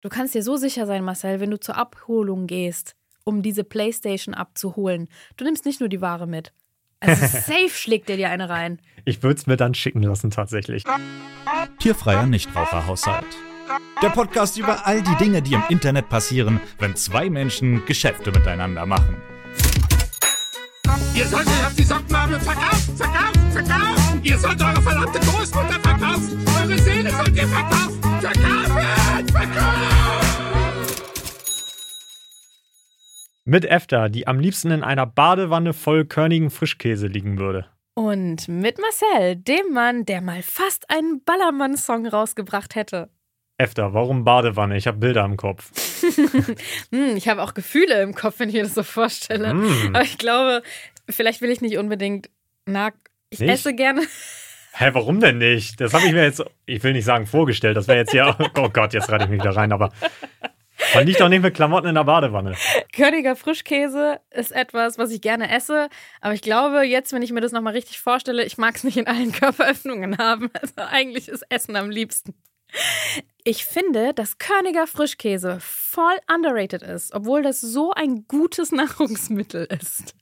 Du kannst dir so sicher sein, Marcel, wenn du zur Abholung gehst, um diese Playstation abzuholen. Du nimmst nicht nur die Ware mit. Also safe schlägt dir dir eine rein. Ich würde es mir dann schicken lassen, tatsächlich. Tierfreier Nichtraucherhaushalt. Der Podcast über all die Dinge, die im Internet passieren, wenn zwei Menschen Geschäfte miteinander machen. Ihr solltet auf die Sockenmarmel verkaufen, verkaufen, verkaufen. Ihr sollt eure verdammte Großmutter verkaufen. Eure Seele sollt ihr verkaufen. Verkaufen, verkaufen. Mit EFTA, die am liebsten in einer Badewanne voll körnigen Frischkäse liegen würde. Und mit Marcel, dem Mann, der mal fast einen Ballermann-Song rausgebracht hätte. EFTA, warum Badewanne? Ich habe Bilder im Kopf. Hm, ich habe auch Gefühle im Kopf, wenn ich mir das so vorstelle. Mm. Aber ich glaube, vielleicht will ich nicht unbedingt. Ich Nicht? esse gerne. Hä, warum denn nicht? Das habe ich mir jetzt, ich will nicht sagen vorgestellt, das wäre jetzt ja, oh Gott, jetzt reite ich mich wieder rein, aber man liegt doch nicht mit Klamotten in der Badewanne. Körniger Frischkäse ist etwas, was ich gerne esse. Aber ich glaube, jetzt, wenn ich mir das nochmal richtig vorstelle, ich mag es nicht in allen Körperöffnungen haben. Also eigentlich ist Essen am liebsten. Ich finde, dass Körniger Frischkäse voll underrated ist, obwohl das so ein gutes Nahrungsmittel ist.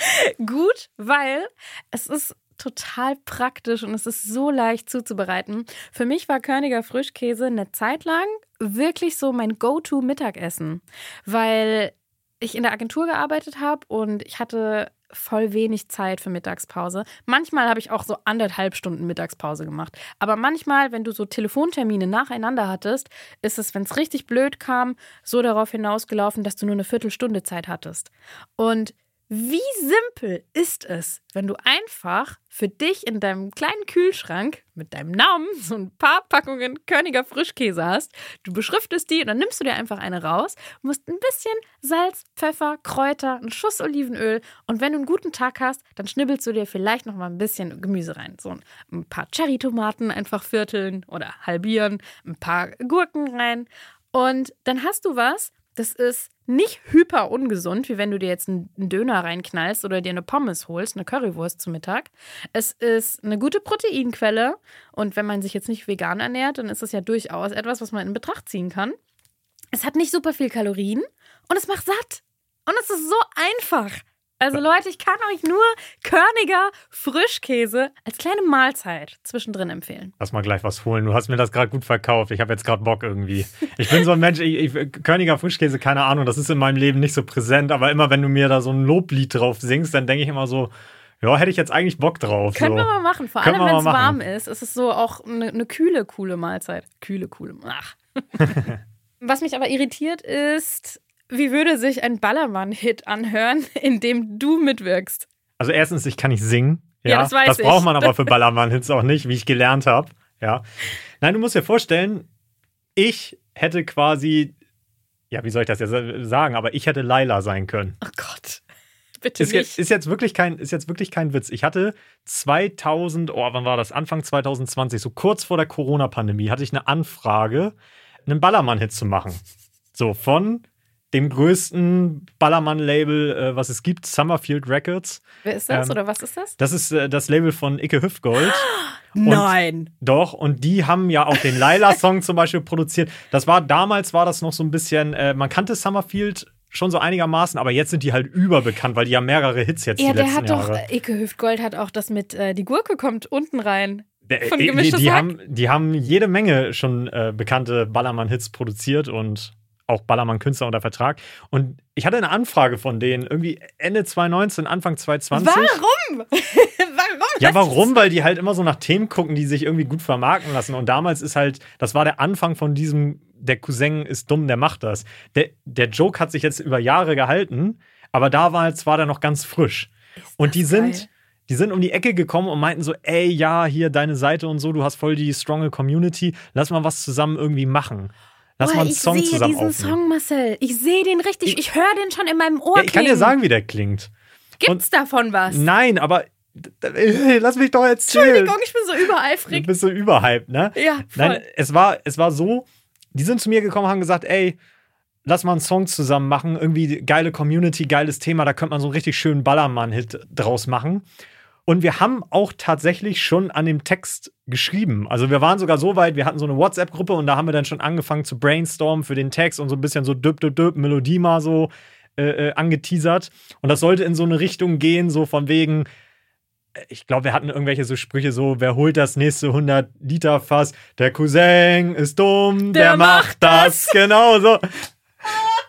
Gut, weil es ist total praktisch und es ist so leicht zuzubereiten. Für mich war Körniger Frischkäse eine Zeit lang wirklich so mein Go-To-Mittagessen, weil ich in der Agentur gearbeitet habe und ich hatte voll wenig Zeit für Mittagspause. Manchmal habe ich auch so anderthalb Stunden Mittagspause gemacht. Aber manchmal, wenn du so Telefontermine nacheinander hattest, ist es, wenn es richtig blöd kam, so darauf hinausgelaufen, dass du nur eine Viertelstunde Zeit hattest. Und wie simpel ist es, wenn du einfach für dich in deinem kleinen Kühlschrank mit deinem Namen so ein paar Packungen Körniger Frischkäse hast. Du beschriftest die und dann nimmst du dir einfach eine raus, musst ein bisschen Salz, Pfeffer, Kräuter, einen Schuss Olivenöl und wenn du einen guten Tag hast, dann schnibbelst du dir vielleicht noch mal ein bisschen Gemüse rein. So ein paar Cherrytomaten einfach vierteln oder halbieren, ein paar Gurken rein und dann hast du was, das ist nicht hyper ungesund, wie wenn du dir jetzt einen Döner reinknallst oder dir eine Pommes holst, eine Currywurst zum Mittag. Es ist eine gute Proteinquelle und wenn man sich jetzt nicht vegan ernährt, dann ist es ja durchaus etwas, was man in Betracht ziehen kann. Es hat nicht super viel Kalorien und es macht satt. Und es ist so einfach. Also Leute, ich kann euch nur körniger Frischkäse als kleine Mahlzeit zwischendrin empfehlen. Lass mal gleich was holen. Du hast mir das gerade gut verkauft. Ich habe jetzt gerade Bock irgendwie. Ich bin so ein Mensch, ich, ich, Körniger Frischkäse, keine Ahnung, das ist in meinem Leben nicht so präsent, aber immer wenn du mir da so ein Loblied drauf singst, dann denke ich immer so, ja, hätte ich jetzt eigentlich Bock drauf. Können so. wir mal machen. Vor Können allem, wenn es warm ist, ist es so auch eine, eine kühle, coole Mahlzeit. Kühle, coole. Ach. Was mich aber irritiert ist, wie würde sich ein Ballermann-Hit anhören, in dem du mitwirkst? Also erstens, ich kann nicht singen. Ja, Ja, das weiß das ich. braucht man aber für Ballermann-Hits auch nicht, wie ich gelernt habe. Ja. Nein, du musst dir vorstellen, ich hätte quasi, ja, wie soll ich das jetzt sagen, aber ich hätte Laila sein können. Oh Gott. Bitte Ist nicht. jetzt, ist, jetzt wirklich kein, ist jetzt wirklich kein Witz. Ich hatte 2000, oh, wann war das? Anfang 2020, so kurz vor der Corona-Pandemie, hatte ich eine Anfrage, einen Ballermann-Hit zu machen. So, von dem größten Ballermann-Label, äh, was es gibt, Summerfield Records. Wer ist das ähm, oder was ist das? Das ist äh, das Label von Icke Hüftgold. Nein. Doch, und die haben ja auch den Laila-Song zum Beispiel produziert. Das war damals war das noch so ein bisschen, äh, man kannte Summerfield schon so einigermaßen, aber jetzt sind die halt überbekannt, weil die haben mehrere Hits jetzt Ja, die der letzten hat doch, Jahre. äh, Ike Hüftgold hat auch das mit, äh, die Gurke kommt unten rein. Der- von die, die, Hack. haben, die haben jede Menge schon äh, bekannte Ballermann-Hits produziert und auch Ballermann-Künstler unter Vertrag. Und ich hatte eine Anfrage von denen, irgendwie Ende 2019, Anfang 2020. Warum? warum? Ja, warum? Weil die halt immer so nach Themen gucken, die sich irgendwie gut vermarkten lassen. Und damals ist halt, das war der Anfang von diesem, der Cousin ist dumm, der macht das. Der, der Joke hat sich jetzt über Jahre gehalten, aber damals war der noch ganz frisch. Und die sind, geil. Die sind um die Ecke gekommen und meinten so, ey, ja, hier deine Seite und so, du hast voll die stronge Community, lass mal was zusammen irgendwie machen. Lass Boah, mal einen ich Song sehe zusammen diesen aufnehmen. Song, Marcel. Ich sehe den richtig. Ich höre den schon in meinem Ohr. ja, ich kann dir klingen. sagen, wie der klingt. Gibt's davon was? Nein, aber d- lass mich doch erzählen. Entschuldigung, ich bin so Du übereifrig. bist so überhyped, ne? Ja, voll. Nein, es war, es war so, die sind zu mir gekommen und haben gesagt, ey, lass mal einen Song zusammen machen, irgendwie geile Community, geiles Thema, da könnte man so einen richtig schönen Ballermann-Hit draus machen. Und wir haben auch tatsächlich schon an dem Text geschrieben. Also wir waren sogar so weit, wir hatten so eine WhatsApp-Gruppe und da haben wir dann schon angefangen zu brainstormen für den Text und so ein bisschen so düpp, düpp, düpp, Melodie mal so äh, äh, angeteasert. Und das sollte in so eine Richtung gehen, so von wegen, ich glaube, wir hatten irgendwelche so Sprüche so, wer holt das nächste 100 Liter Fass? Der Cousin ist dumm, der, Der macht macht das. Genau so.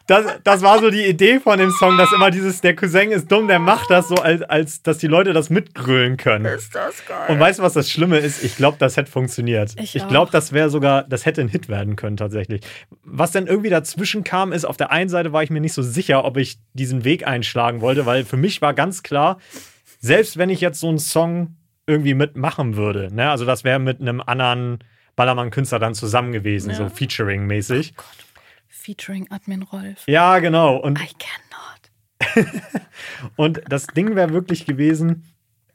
Das, das war so die Idee von dem Song, dass immer dieses, der Cousin ist dumm, der macht das so, als, als dass die Leute das mitgrölen können. Ist das geil. Und weißt du, was das Schlimme ist? Ich glaube, das hätte funktioniert. Ich Ich, glaube, das wäre sogar, das hätte ein Hit werden können tatsächlich. Was dann irgendwie dazwischen kam, ist, auf der einen Seite war ich mir nicht so sicher, ob ich diesen Weg einschlagen wollte, weil für mich war ganz klar, selbst wenn ich jetzt so einen Song irgendwie mitmachen würde, ne, also das wäre mit einem anderen Ballermann-Künstler dann zusammen gewesen, Ja. so Featuring-mäßig. Featuring Admin Rolf. Ja, genau. Und I cannot. Und das Ding wäre wirklich gewesen,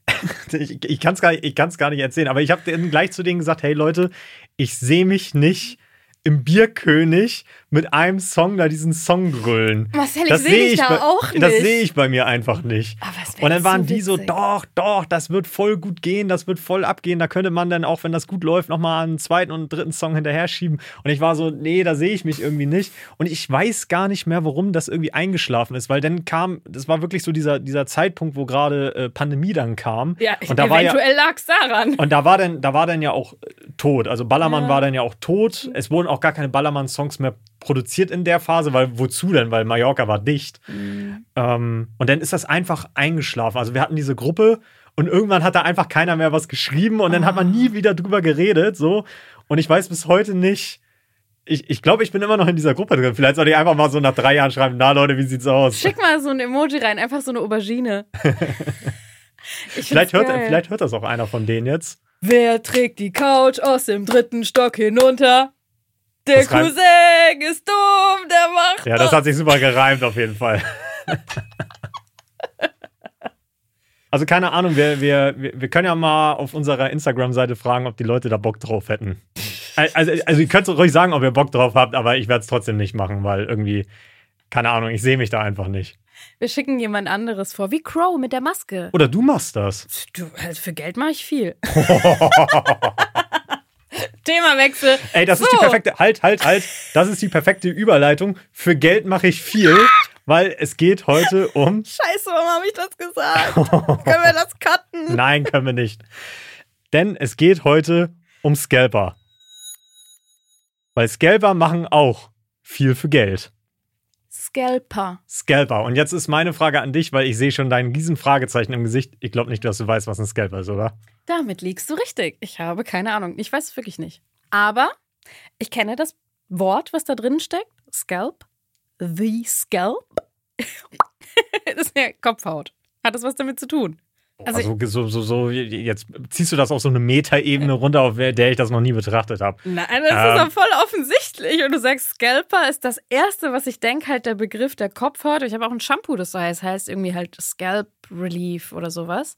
ich, ich kann es gar, ich gar nicht erzählen, aber ich habe gleich zu denen gesagt, hey Leute, ich sehe mich nicht im Bierkönig mit einem Song da diesen Song grüllen. Marcel, ich Das seh sehe dich da bei- auch Das nicht. sehe ich bei mir einfach nicht. Es Und dann waren so die so, doch, doch, das wird voll gut gehen, das wird voll abgehen. Da könnte man dann auch, wenn das gut läuft, nochmal einen zweiten und dritten Song hinterher schieben. Und ich war so, nee, da sehe ich mich irgendwie nicht. Und ich weiß gar nicht mehr, warum das irgendwie eingeschlafen ist, weil dann kam, das war wirklich so dieser, dieser Zeitpunkt, wo gerade äh, Pandemie dann kam. Ja, und da war ja, eventuell lag's daran. und da war dann, da war dann ja auch äh, tot. Also Ballermann Ja. war dann ja auch tot. Es wurden auch gar keine Ballermann-Songs mehr produziert in der Phase, weil wozu denn? Weil Mallorca war dicht. Ähm, und dann ist das einfach eingeschlafen. Also wir hatten diese Gruppe und irgendwann hat da einfach keiner mehr was geschrieben und dann hat man nie wieder drüber geredet. So. Und ich weiß bis heute nicht. Ich, ich glaube, ich bin immer noch in dieser Gruppe drin. Vielleicht sollte ich einfach mal so nach drei Jahren schreiben, na Leute, wie sieht's aus? Schick mal so ein Emoji rein, einfach so eine Aubergine. Ich Vielleicht hört, geil. vielleicht hört das auch einer von denen jetzt. Wer trägt die Couch aus dem dritten Stock hinunter? Der Das reimt- Cousin ist dumm, der macht Ja, das hat sich super gereimt auf jeden Fall. Also keine Ahnung, wir, wir, wir wir können ja mal auf unserer Instagram-Seite fragen, ob die Leute da Bock drauf hätten. Also, also ihr könnt ruhig sagen, ob ihr Bock drauf habt, aber ich werde es trotzdem nicht machen, weil irgendwie, keine Ahnung, ich sehe mich da einfach nicht. Wir schicken jemand anderes vor, wie Crow mit der Maske. Oder du machst das. Du, also für Geld mache ich viel. Themawechsel. Ey, das ist So. die perfekte, halt, halt, halt, das ist die perfekte Überleitung. Für Geld mache ich viel, weil es geht heute um Scheiße, warum habe ich das gesagt? Können wir das cutten? Nein, können wir nicht. Denn es geht heute um Scalper. Weil Scalper machen auch viel für Geld. Scalper. Scalper. Und jetzt ist meine Frage an dich, weil ich sehe schon dein riesen Fragezeichen im Gesicht. Ich glaube nicht, dass du weißt, was ein Scalper ist, oder? Damit liegst du richtig. Ich habe keine Ahnung. Ich weiß es wirklich nicht. Aber ich kenne das Wort, was da drin steckt. Scalp. The Scalp. das ist ja Kopfhaut. Hat das was damit zu tun? Also, Also, so, so, so, jetzt ziehst du das auf so eine Metaebene runter, auf der ich das noch nie betrachtet habe. Nein, das Ähm. ist doch voll offensichtlich. Und du sagst, Scalper ist das Erste, was ich denke, halt der Begriff der Kopfhaut. Ich habe auch ein Shampoo, das so heißt, heißt irgendwie halt Scalp Relief oder sowas.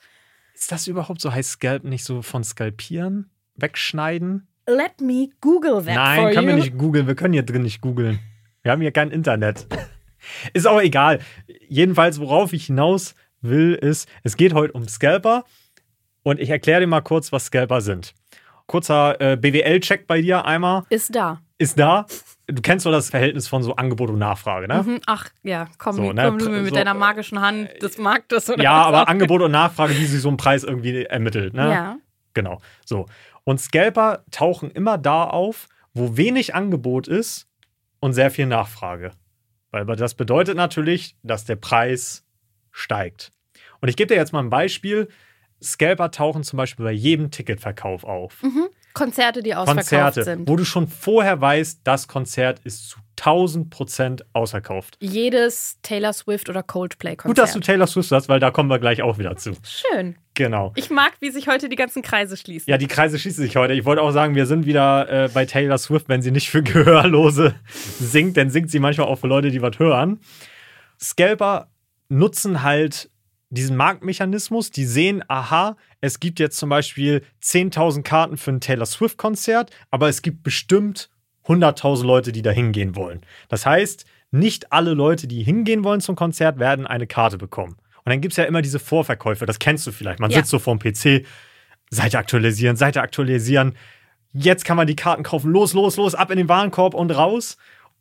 Ist das überhaupt so? Heißt Scalp nicht so von skalpieren? Wegschneiden? Let me Google that for Nein, können you. wir nicht googeln. Wir können hier drin nicht googeln. Wir haben hier kein Internet. Ist auch egal. Jedenfalls, worauf ich hinaus will, ist, es geht heute um Scalper. Und ich erkläre dir mal kurz, was Scalper sind. Kurzer äh, BWL-Check bei dir einmal. Ist da. Ist da. Du kennst doch das Verhältnis von so Angebot und Nachfrage, ne? Mhm, Ach, ja, komm, So, komm ne, du mir mit so- deiner magischen Hand des Marktes oder Ja, aber auch. Angebot und Nachfrage, wie sich so ein Preis irgendwie ermittelt, ne? Ja. Genau. So. Und Scalper tauchen immer da auf, wo wenig Angebot ist und sehr viel Nachfrage. Weil das bedeutet natürlich, dass der Preis steigt. Und ich gebe dir jetzt mal ein Beispiel. Scalper tauchen zum Beispiel bei jedem Ticketverkauf auf. Konzerte, die ausverkauft Konzerte, sind. wo du schon vorher weißt, das Konzert ist zu 1000 Prozent ausverkauft. Jedes Taylor Swift oder Coldplay-Konzert. Gut, dass du Taylor Swift hast, weil da kommen wir gleich auch wieder zu. Schön. Genau. Ich mag, wie sich heute die ganzen Kreise schließen. Ja, die Kreise schließen sich heute. Ich wollte auch sagen, wir sind wieder äh, bei Taylor Swift, wenn sie nicht für Gehörlose singt, dann singt sie manchmal auch für Leute, die was hören. Scalper nutzen halt diesen Marktmechanismus, die sehen, aha, es gibt jetzt zum Beispiel 10.000 Karten für ein Taylor Swift-Konzert, aber es gibt bestimmt 100.000 Leute, die da hingehen wollen. Das heißt, nicht alle Leute, die hingehen wollen zum Konzert, werden eine Karte bekommen. Und dann gibt es ja immer diese Vorverkäufe, das kennst du vielleicht. Man Ja. sitzt so vorm PC, Seite aktualisieren, Seite aktualisieren. Jetzt kann man die Karten kaufen. Los, los, los, ab in den Warenkorb und raus.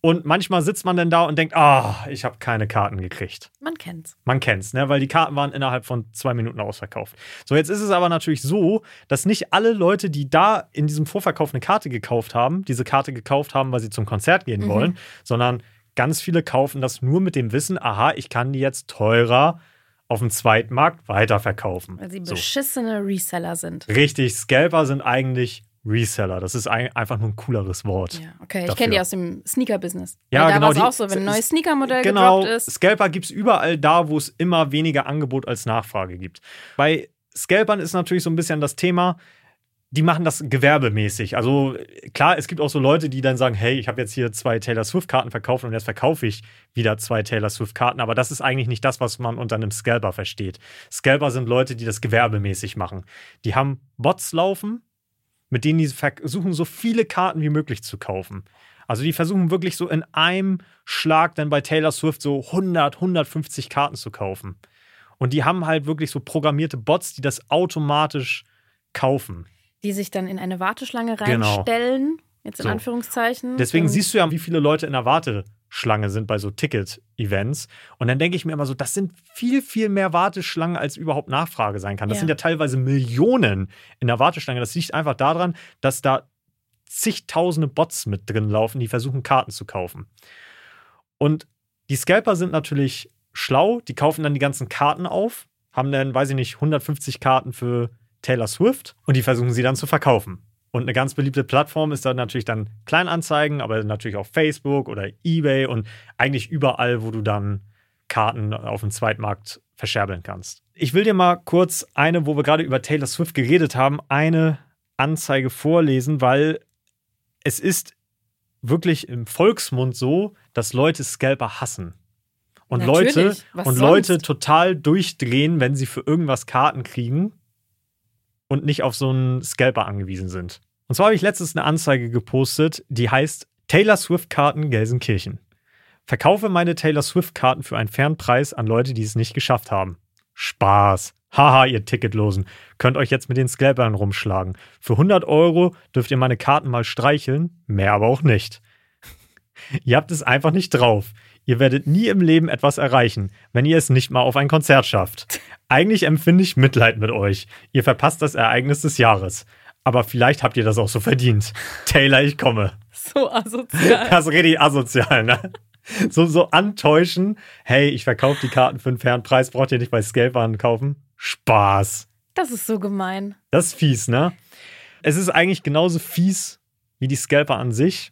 Und manchmal sitzt man dann da und denkt, ah, ich habe keine Karten gekriegt. Man kennt's. Man kennt's, ne? weil die Karten waren innerhalb von zwei Minuten ausverkauft. So, jetzt ist es aber natürlich so, dass nicht alle Leute, die da in diesem Vorverkauf eine Karte gekauft haben, diese Karte gekauft haben, weil sie zum Konzert gehen wollen, sondern ganz viele kaufen das nur mit dem Wissen, aha, ich kann die jetzt teurer auf dem Zweitmarkt weiterverkaufen. Weil sie So. beschissene Reseller sind. Richtig, Scalper sind eigentlich Reseller. Das ist ein, einfach nur ein cooleres Wort. Ja, okay. Ich dafür. kenne die aus dem Sneaker-Business. Ja, Weil da genau, war es auch so, wenn ein neues Sneaker-Modell Genau, gedroppt ist. Scalper gibt es überall da, wo es immer weniger Angebot als Nachfrage gibt. Bei Scalpern ist natürlich so ein bisschen das Thema, die machen das gewerbemäßig. Also klar, es gibt auch so Leute, die dann sagen, hey, ich habe jetzt hier zwei Taylor Swift-Karten verkauft und jetzt verkaufe ich wieder zwei Taylor Swift-Karten. Aber das ist eigentlich nicht das, was man unter einem Scalper versteht. Scalper sind Leute, die das gewerbemäßig machen. Die haben Bots laufen, mit denen die versuchen, so viele Karten wie möglich zu kaufen. Also die versuchen wirklich so in einem Schlag dann bei Taylor Swift so 100, 150 Karten zu kaufen. Und die haben halt wirklich so programmierte Bots, die das automatisch kaufen. Die sich dann in eine Warteschlange Genau. reinstellen. Jetzt in So. Anführungszeichen. Deswegen siehst du ja, wie viele Leute in der Warteschlange sind bei so Ticket-Events. Und dann denke ich mir immer so, das sind viel, viel mehr Warteschlangen, als überhaupt Nachfrage sein kann. Das Ja. sind ja teilweise Millionen in der Warteschlange. Das liegt einfach daran, dass da zigtausende Bots mit drin laufen, die versuchen, Karten zu kaufen. Und die Scalper sind natürlich schlau, die kaufen dann die ganzen Karten auf, haben dann, weiß ich nicht, 150 Karten für Taylor Swift und die versuchen sie dann zu verkaufen. Und eine ganz beliebte Plattform ist dann natürlich dann Kleinanzeigen, aber natürlich auch Facebook oder Ebay und eigentlich überall, wo du dann Karten auf dem Zweitmarkt verscherbeln kannst. Ich will dir mal kurz eine, wo wir gerade über Taylor Swift geredet haben, eine Anzeige vorlesen, weil es ist wirklich im Volksmund so, dass Leute Scalper hassen. Und Natürlich. Leute und sonst? Leute total durchdrehen, wenn sie für irgendwas Karten kriegen und nicht auf so einen Scalper angewiesen sind. Und zwar habe ich letztens eine Anzeige gepostet, die heißt Taylor Swift Karten Gelsenkirchen. Verkaufe meine Taylor Swift Karten für einen fairen Preis an Leute, die es nicht geschafft haben. Spaß. Haha, ihr Ticketlosen. Könnt euch jetzt mit den Scalpern rumschlagen. Für 100 Euro dürft ihr meine Karten mal streicheln, mehr aber auch nicht. ihr habt es einfach nicht drauf. Ihr werdet nie im Leben etwas erreichen, wenn ihr es nicht mal auf ein Konzert schafft. Eigentlich empfinde ich Mitleid mit euch. Ihr verpasst das Ereignis des Jahres. Aber vielleicht habt ihr das auch so verdient. Taylor, ich komme. so asozial. Das ist richtig asozial, ne? So, so antäuschen. Hey, ich verkaufe die Karten für einen fairen Preis, braucht ihr nicht bei Scalpern kaufen? Spaß. Das ist so gemein. Das ist fies, ne? Es ist eigentlich genauso fies wie die Scalper an sich.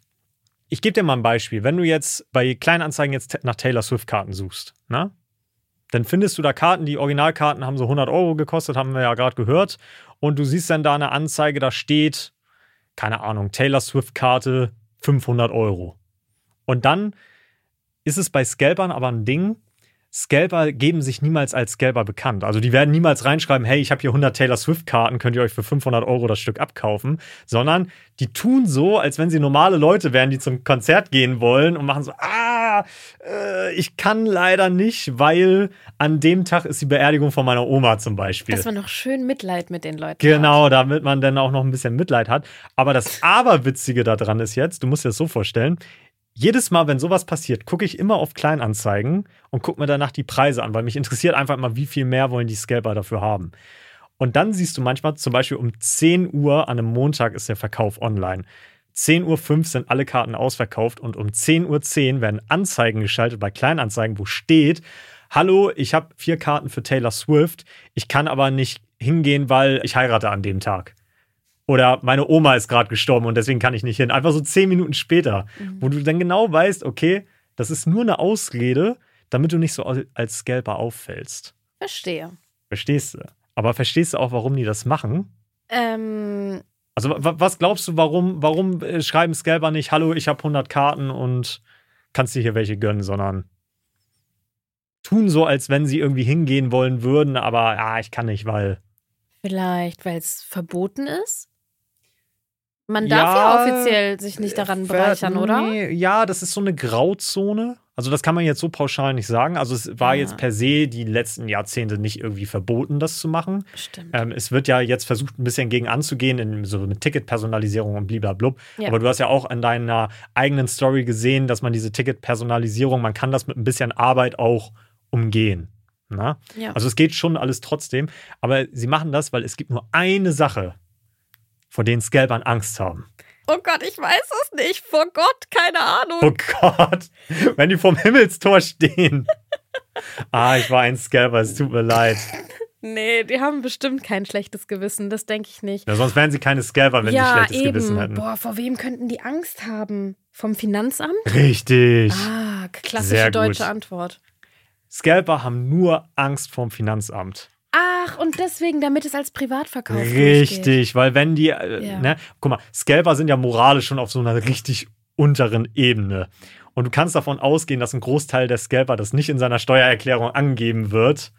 Ich gebe dir mal ein Beispiel. Wenn du jetzt bei Kleinanzeigen jetzt nach Taylor Swift-Karten suchst, ne? Dann findest du da Karten, die Originalkarten haben so 100 Euro gekostet, haben wir ja gerade gehört. Und du siehst dann da eine Anzeige, da steht, keine Ahnung, Taylor Swift-Karte 500 Euro. Und dann ist es bei Scalpern aber ein Ding, Scalper geben sich niemals als Scalper bekannt. Also die werden niemals reinschreiben, hey, ich habe hier 100 Taylor Swift-Karten, könnt ihr euch für 500 Euro das Stück abkaufen, sondern die tun so, als wenn sie normale Leute wären, die zum Konzert gehen wollen und machen so, ah, äh, ich kann leider nicht, weil an dem Tag ist die Beerdigung von meiner Oma zum Beispiel. Dass man noch schön Mitleid mit den Leuten hat. Genau, damit man dann auch noch ein bisschen Mitleid hat. Aber das Aberwitzige daran ist jetzt, du musst dir das so vorstellen, jedes Mal, wenn sowas passiert, gucke ich immer auf Kleinanzeigen und gucke mir danach die Preise an, weil mich interessiert einfach immer, wie viel mehr wollen die Scalper dafür haben. Und dann siehst du manchmal zum Beispiel um 10 Uhr an einem Montag ist der Verkauf online. 10.05 Uhr sind alle Karten ausverkauft und um 10.10 Uhr werden Anzeigen geschaltet bei Kleinanzeigen, wo steht, hallo, ich habe vier Karten für Taylor Swift, ich kann aber nicht hingehen, weil ich heirate an dem Tag. Oder meine Oma ist gerade gestorben und deswegen kann ich nicht hin. Einfach so zehn Minuten später, wo du dann genau weißt, okay, das ist nur eine Ausrede, damit du nicht so als Scalper auffällst. Verstehe. Verstehst du? Aber verstehst du auch, warum die das machen? Ähm, Also wa- was glaubst du, warum, warum äh, schreiben Scalper nicht, hallo, ich habe 100 Karten und kannst dir hier welche gönnen, sondern tun so, als wenn sie irgendwie hingehen wollen würden, aber ja, ich kann nicht, weil vielleicht, weil es verboten ist? Man darf ja, offiziell sich nicht daran bereichern, oder? Nee, ja, das ist so eine Grauzone. Also das kann man jetzt so pauschal nicht sagen. Also es war Ja. jetzt per se die letzten Jahrzehnte nicht irgendwie verboten, das zu machen. Stimmt. Ähm, es wird ja jetzt versucht, ein bisschen gegen anzugehen, in, so mit Ticketpersonalisierung und bliblablub. Ja. Aber du hast ja auch an deiner eigenen Story gesehen, dass man diese Ticketpersonalisierung, man kann das mit ein bisschen Arbeit auch umgehen. Na? Ja. Also es geht schon alles trotzdem. Aber sie machen das, weil es gibt nur eine Sache, vor denen Scalpern Angst haben. Oh Gott, ich weiß es nicht. Vor Gott, keine Ahnung. Oh Gott, wenn die vorm Himmelstor stehen. ah, ich war ein Scalper, es tut mir leid. Nee, die haben bestimmt kein schlechtes Gewissen, das denke ich nicht. Ja, sonst wären sie keine Scalper, wenn ja, die schlechtes eben. Gewissen hätten. Boah, vor wem könnten die Angst haben? Vom Finanzamt? Richtig. Ah, klassische deutsche Antwort. Scalper haben nur Angst vorm Finanzamt. Ach, und deswegen, damit es als Privatverkauf durchgeht. Richtig, weil wenn die, äh, Ja. ne, guck mal, Scalper sind ja moralisch schon auf so einer richtig unteren Ebene. Und du kannst davon ausgehen, dass ein Großteil der Scalper das nicht in seiner Steuererklärung angeben wird,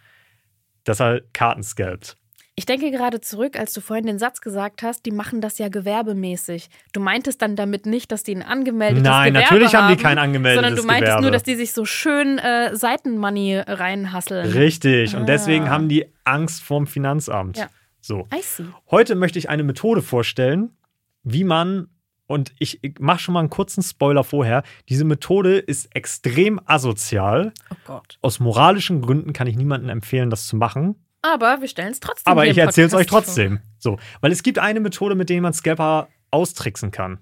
dass er Karten scalpt. Ich denke gerade zurück, als du vorhin den Satz gesagt hast, die machen das ja gewerbemäßig. Du meintest dann damit nicht, dass die ein angemeldetes Nein, Gewerbe natürlich haben die haben, kein angemeldetes Sondern du meintest Gewerbe. nur, dass die sich so schön äh, Seitenmoney reinhasseln. Richtig. Und deswegen Ah. haben die Angst vorm Finanzamt. Ja. So. Heute möchte ich eine Methode vorstellen, wie man, und ich, ich mache schon mal einen kurzen Spoiler vorher, diese Methode ist extrem asozial. Oh Gott. Aus moralischen Gründen kann ich niemandem empfehlen, das zu machen. Aber wir stellen es trotzdem Aber ich erzähle es euch trotzdem. So, weil es gibt eine Methode, mit der man Scalper austricksen kann.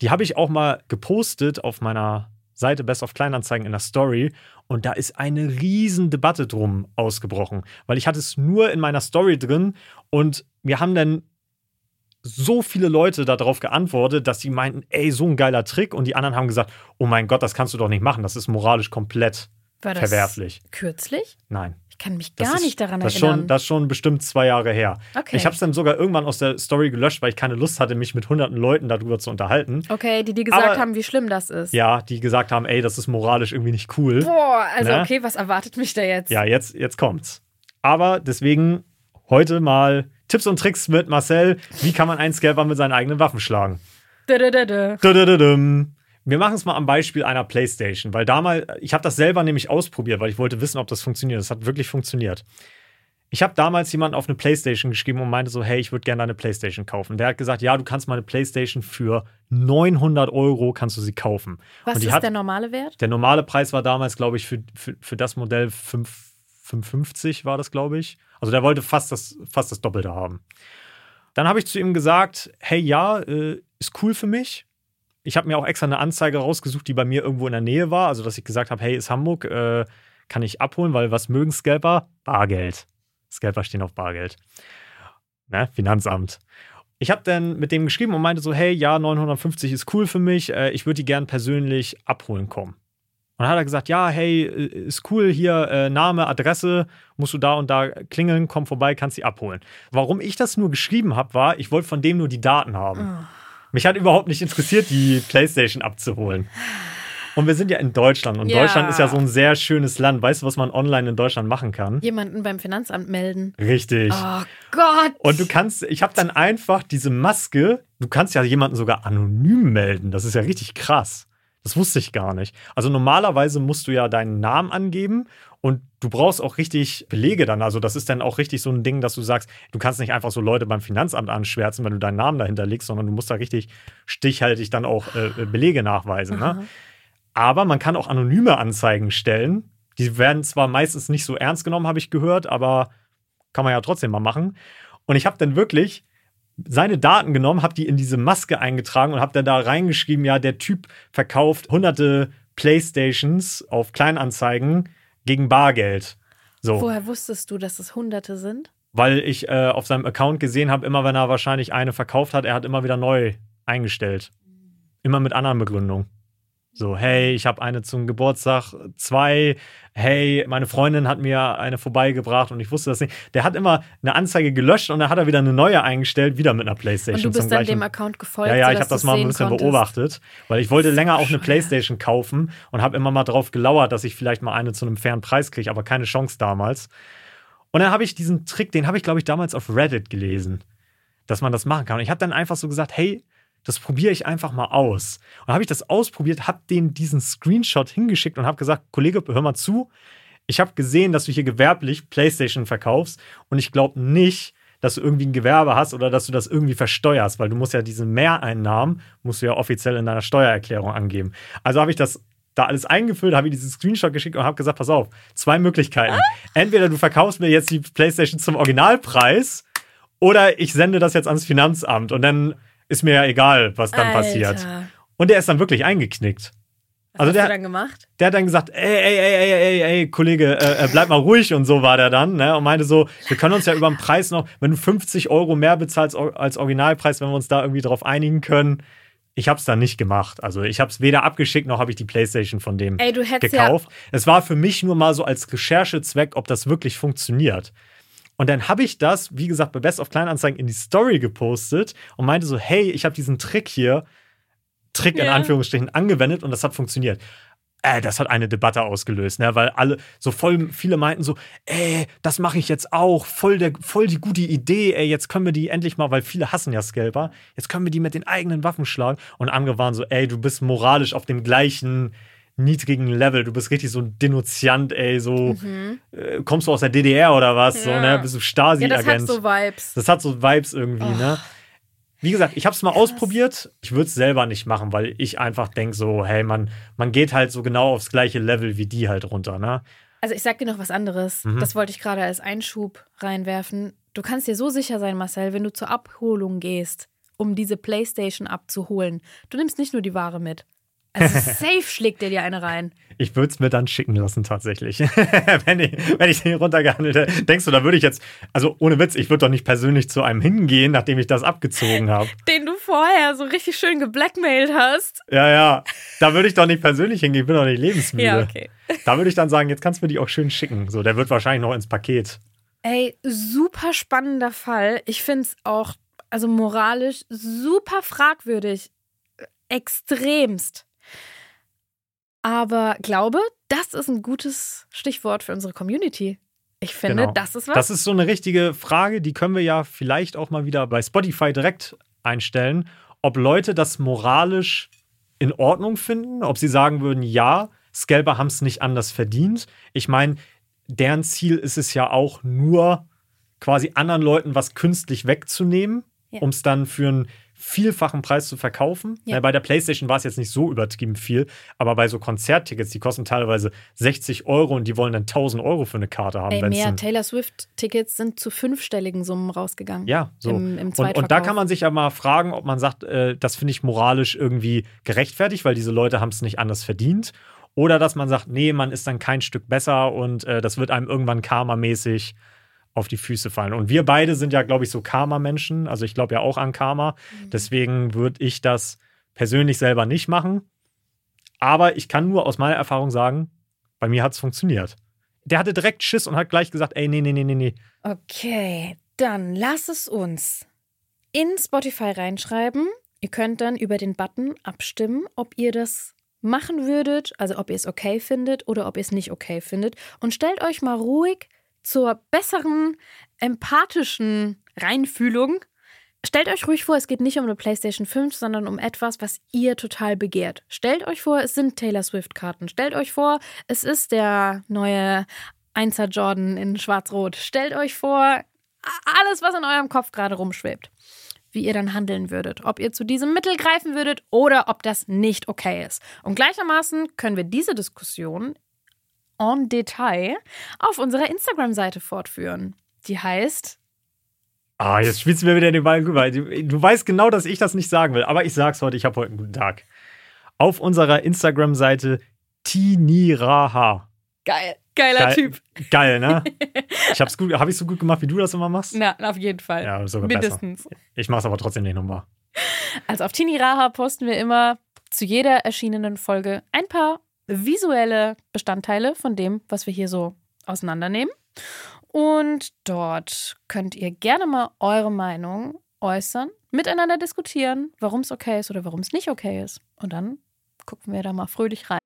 Die habe ich auch mal gepostet auf meiner Seite Best of Kleinanzeigen in der Story und da ist eine riesen Debatte drum ausgebrochen, weil ich hatte es nur in meiner Story drin und wir haben dann so viele Leute darauf geantwortet, dass sie meinten, ey, so ein geiler Trick und die anderen haben gesagt, oh mein Gott, das kannst du doch nicht machen, das ist moralisch komplett War das verwerflich. Kürzlich? Nein. Ich kann mich Das gar ist- nicht daran das ist erinnern. Schon, das ist schon bestimmt zwei Jahre her. Okay. Ich habe es dann sogar irgendwann aus der Story gelöscht, weil ich keine Lust hatte, mich mit hunderten Leuten darüber zu unterhalten. okay, die, die gesagt Aber- haben, wie schlimm das ist. Ja, die gesagt haben, ey, das ist moralisch irgendwie nicht cool. Boah, also Ne? okay, was erwartet mich da jetzt? Ja, jetzt, jetzt kommt's. Aber deswegen heute mal Tipps und Tricks mit Marcel. Wie kann man einen Scalper mit seinen eigenen Waffen schlagen? Dö-dö-dö-dö. Dudududum. Wir machen es mal am Beispiel einer Playstation, weil damals, ich habe das selber nämlich ausprobiert, weil ich wollte wissen, ob das funktioniert. Das hat wirklich funktioniert. Ich habe damals jemanden auf eine Playstation geschrieben und meinte so, hey, ich würde gerne eine Playstation kaufen. Der hat gesagt, ja, du kannst meine Playstation für 900 Euro kannst du sie kaufen. Was ist hat, der normale Wert? der normale Preis war damals, glaube ich, für, für, für das Modell 5, 550 war das, glaube ich. Also der wollte fast das, fast das Doppelte haben. Dann habe ich zu ihm gesagt, hey, ja, äh, ist cool für mich. Ich habe mir auch extra eine Anzeige rausgesucht, die bei mir irgendwo in der Nähe war. Also, dass ich gesagt habe, hey, ist Hamburg, äh, kann ich abholen, weil was mögen Scalper? Bargeld. Scalper stehen auf Bargeld. Ne? Finanzamt. Ich habe dann mit dem geschrieben und meinte so, hey, ja, 950 ist cool für mich, äh, ich würde die gern persönlich abholen kommen. Und dann hat er gesagt, ja, hey, äh, ist cool, hier äh, Name, Adresse, musst du da und da klingeln, komm vorbei, kannst sie abholen. Warum ich das nur geschrieben habe, war, ich wollte von dem nur die Daten haben. Mich hat überhaupt nicht interessiert, die Playstation abzuholen. Und wir sind ja in Deutschland und Ja. Deutschland ist ja so ein sehr schönes Land. Weißt du, was man online in Deutschland machen kann? Jemanden beim Finanzamt melden. Richtig. Oh Gott. Und du kannst, ich habe dann einfach diese Maske, du kannst ja jemanden sogar anonym melden. Das ist ja richtig krass. Das wusste ich gar nicht. Also normalerweise musst du ja deinen Namen angeben und du brauchst auch richtig Belege dann. Also das ist dann auch richtig so ein Ding, dass du sagst, du kannst nicht einfach so Leute beim Finanzamt anschwärzen, wenn du deinen Namen dahinter legst, sondern du musst da richtig stichhaltig dann auch äh, Belege nachweisen. Ne? Aber man kann auch anonyme Anzeigen stellen. Die werden zwar meistens nicht so ernst genommen, habe ich gehört, aber kann man ja trotzdem mal machen. Und ich habe dann wirklich seine Daten genommen, habe die in diese Maske eingetragen und habe dann da reingeschrieben, ja, der Typ verkauft hunderte Playstations auf Kleinanzeigen gegen Bargeld. So, Woher wusstest du, dass es Hunderte sind? weil ich äh, auf seinem Account gesehen habe, immer wenn er wahrscheinlich eine verkauft hat, er hat immer wieder neu eingestellt. Immer mit anderen Begründungen. So, hey, ich habe eine zum Geburtstag, zwei, hey, meine Freundin hat mir eine vorbeigebracht und ich wusste das nicht. Der hat immer eine Anzeige gelöscht und dann hat er wieder eine neue eingestellt, wieder mit einer Playstation. Und du bist dann gleichen- dem Account gefolgt. ja, ja, ich habe das mal ein bisschen konntest. beobachtet, weil ich wollte länger auch eine. Playstation kaufen und habe immer mal drauf gelauert, dass ich vielleicht mal eine zu einem fairen Preis kriege, aber keine Chance damals. Und dann habe ich diesen Trick, den habe ich glaube ich damals auf Reddit gelesen, dass man das machen kann. Und ich habe dann einfach so gesagt, hey, das probiere ich einfach mal aus. Und habe ich das ausprobiert, habe denen diesen Screenshot hingeschickt und habe gesagt, Kollege, hör mal zu. Ich habe gesehen, dass du hier gewerblich PlayStation verkaufst und ich glaube nicht, dass du irgendwie ein Gewerbe hast oder dass du das irgendwie versteuerst, weil du musst ja diese Mehreinnahmen, musst du ja offiziell in deiner Steuererklärung angeben. Also habe ich das da alles eingefüllt, habe ich diesen Screenshot geschickt und habe gesagt, pass auf, zwei Möglichkeiten. Entweder du verkaufst mir jetzt die PlayStation zum Originalpreis oder ich sende das jetzt ans Finanzamt und dann ist mir ja egal, was dann Alter. passiert. Und der ist dann wirklich eingeknickt. Was Also hast der- du dann gemacht? Der hat dann gesagt, ey, ey, ey, ey, ey, ey, Kollege, äh, äh, bleib mal ruhig und so war der dann, ne? Und meinte so, wir können uns ja über den Preis noch, wenn du 50 Euro mehr bezahlst als Originalpreis, wenn wir uns da irgendwie drauf einigen können. Ich hab's dann nicht gemacht. Also ich hab's weder abgeschickt, noch habe ich die Playstation von dem Ey, du hättest gekauft. Es war für mich nur mal so als Recherchezweck, ob das wirklich funktioniert. Und dann habe ich das, wie gesagt, bei Best of Kleinanzeigen in die Story gepostet und meinte so, hey, ich habe diesen Trick hier, Trick in Ja. Anführungsstrichen, angewendet und das hat funktioniert. Äh, das hat eine Debatte ausgelöst, ne? weil alle, so voll viele meinten so, ey, das mache ich jetzt auch, voll, der, voll die gute Idee, ey, jetzt können wir die endlich mal, weil viele hassen ja Scalper, jetzt können wir die mit den eigenen Waffen schlagen. Und andere waren so, ey, du bist moralisch auf dem gleichen niedrigen Level, du bist richtig so ein Denunziant, ey, so, äh, kommst du aus der DDR oder was, so, Ja. ne, bist du Ja, Stasi-Agent. das hat so Vibes. Das hat so Vibes irgendwie, ne? Wie gesagt, ich habe es mal ausprobiert. Ich würde es selber nicht machen, weil ich einfach denke so, hey, man, man geht halt so genau aufs gleiche Level wie die halt runter, ne? Also ich sag dir noch was anderes. Mhm. Das wollte ich gerade als Einschub reinwerfen. Du kannst dir so sicher sein, Marcel, wenn du zur Abholung gehst, um diese Playstation abzuholen. Du nimmst nicht nur die Ware mit. Also safe schlägt dir dir eine rein. Ich würde es mir dann schicken lassen, tatsächlich. wenn, ich, wenn ich den runtergehandelt hätte. Denkst du, da würde ich jetzt, also ohne Witz, ich würde doch nicht persönlich zu einem hingehen, nachdem ich das abgezogen habe. Den du vorher so richtig schön geblackmailt hast. Ja, ja. Da würde ich doch nicht persönlich hingehen, ich bin doch nicht lebensmüde. Ja, okay. Da würde ich dann sagen, jetzt kannst du mir die auch schön schicken. So, der wird wahrscheinlich noch ins Paket. Ey, super spannender Fall. Ich finde es auch, also moralisch, super fragwürdig. Extremst. Aber glaube, das ist ein gutes Stichwort für unsere Community. Ich finde, Genau. das ist was. Das ist so eine richtige Frage, die können wir ja vielleicht auch mal wieder bei Spotify direkt einstellen, ob Leute das moralisch in Ordnung finden, ob sie sagen würden, ja, Scalper haben es nicht anders verdient. Ich meine, deren Ziel ist es ja auch nur quasi anderen Leuten was künstlich wegzunehmen, Ja. um es dann für einen vielfachen Preis zu verkaufen. Ja. Bei der PlayStation war es jetzt nicht so übertrieben viel, aber bei so Konzerttickets, die kosten teilweise 60 Euro und die wollen dann 1000 Euro für eine Karte haben. Ey, mehr Taylor Swift-Tickets sind zu fünfstelligen Summen rausgegangen. Ja, so. Im, im und, und da kann man sich ja mal fragen, ob man sagt, äh, das finde ich moralisch irgendwie gerechtfertigt, weil diese Leute haben es nicht anders verdient. Oder dass man sagt, nee, man ist dann kein Stück besser und äh, das wird einem irgendwann karmamäßig auf die Füße fallen. Und wir beide sind ja, glaube ich, so Karma-Menschen. Also ich glaube ja auch an Karma. Mhm. Deswegen würde ich das persönlich selber nicht machen. Aber ich kann nur aus meiner Erfahrung sagen, bei mir hat es funktioniert. Der hatte direkt Schiss und hat gleich gesagt, ey, nee, nee, nee, nee, nee. Okay, dann lass es uns in Spotify reinschreiben. Ihr könnt dann über den Button abstimmen, ob ihr das machen würdet, also ob ihr es okay findet oder ob ihr es nicht okay findet. Und stellt euch mal ruhig zur besseren, empathischen Reinfühlung. Stellt euch ruhig vor, es geht nicht um eine PlayStation 5, sondern um etwas, was ihr total begehrt. Stellt euch vor, es sind Taylor Swift-Karten. Stellt euch vor, es ist der neue 1er Jordan in Schwarz-Rot. Stellt euch vor, alles, was in eurem Kopf gerade rumschwebt, wie ihr dann handeln würdet. Ob ihr zu diesem Mittel greifen würdet oder ob das nicht okay ist. Und gleichermaßen können wir diese Diskussion en Detail auf unserer Instagram-Seite fortführen. Die heißt Ah, jetzt spielst du mir wieder den Ball rüber. Du, du weißt genau, dass ich das nicht sagen will, aber ich sag's heute, ich habe heute einen guten Tag. Auf unserer Instagram-Seite Tiniraha. Geil. Geiler Geil, Typ. Geil, ne? Ich hab's gut, habe ich so gut gemacht, wie du das immer machst? Na, auf jeden Fall. Ja, sogar Mindestens. besser. Ich mach's aber trotzdem nicht nochmal. Also auf Tini Raha posten wir immer zu jeder erschienenen Folge ein paar visuelle Bestandteile von dem, was wir hier so auseinandernehmen. Und dort könnt ihr gerne mal eure Meinung äußern, miteinander diskutieren, warum es okay ist oder warum es nicht okay ist. Und dann gucken wir da mal fröhlich rein.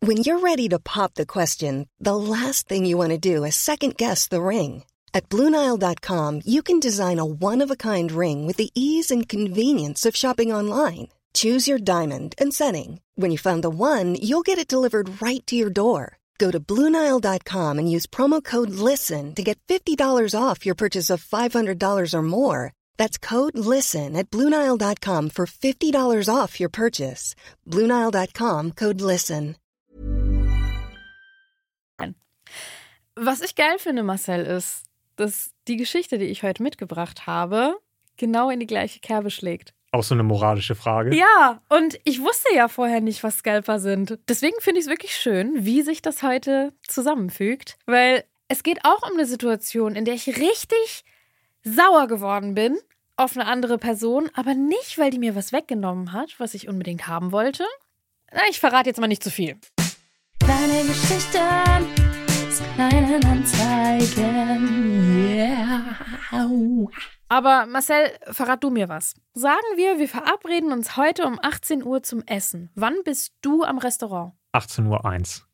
When you're ready to pop the question, the last thing you want to do is second guess the ring. At Bluenile.com, you can design a one of a kind ring with the ease and convenience of shopping online. Choose your diamond and setting. When you find the one, you'll get it delivered right to your door. Go to Bluenile.com and use promo code LISTEN to get $50 off your purchase of $500 or more. That's code LISTEN at Bluenile.com for $50 off your purchase. Bluenile.com code LISTEN. Was ich geil finde, Marcel, ist, dass die Geschichte, die ich heute mitgebracht habe, genau in die gleiche Kerbe schlägt. Auch so eine moralische Frage. Ja, und ich wusste ja vorher nicht, was Scalper sind. Deswegen finde ich es wirklich schön, wie sich das heute zusammenfügt, weil es geht auch um eine Situation, in der ich richtig sauer geworden bin auf eine andere Person, aber nicht, weil die mir was weggenommen hat, was ich unbedingt haben wollte. Na, ich verrate jetzt mal nicht zu viel. Kleine Geschichten kleinen Anzeigen. Yeah. Aber Marcel, verrat du mir was. Sagen wir, wir verabreden uns heute um 18 Uhr zum Essen. Wann bist du am Restaurant? 18.01 Uhr.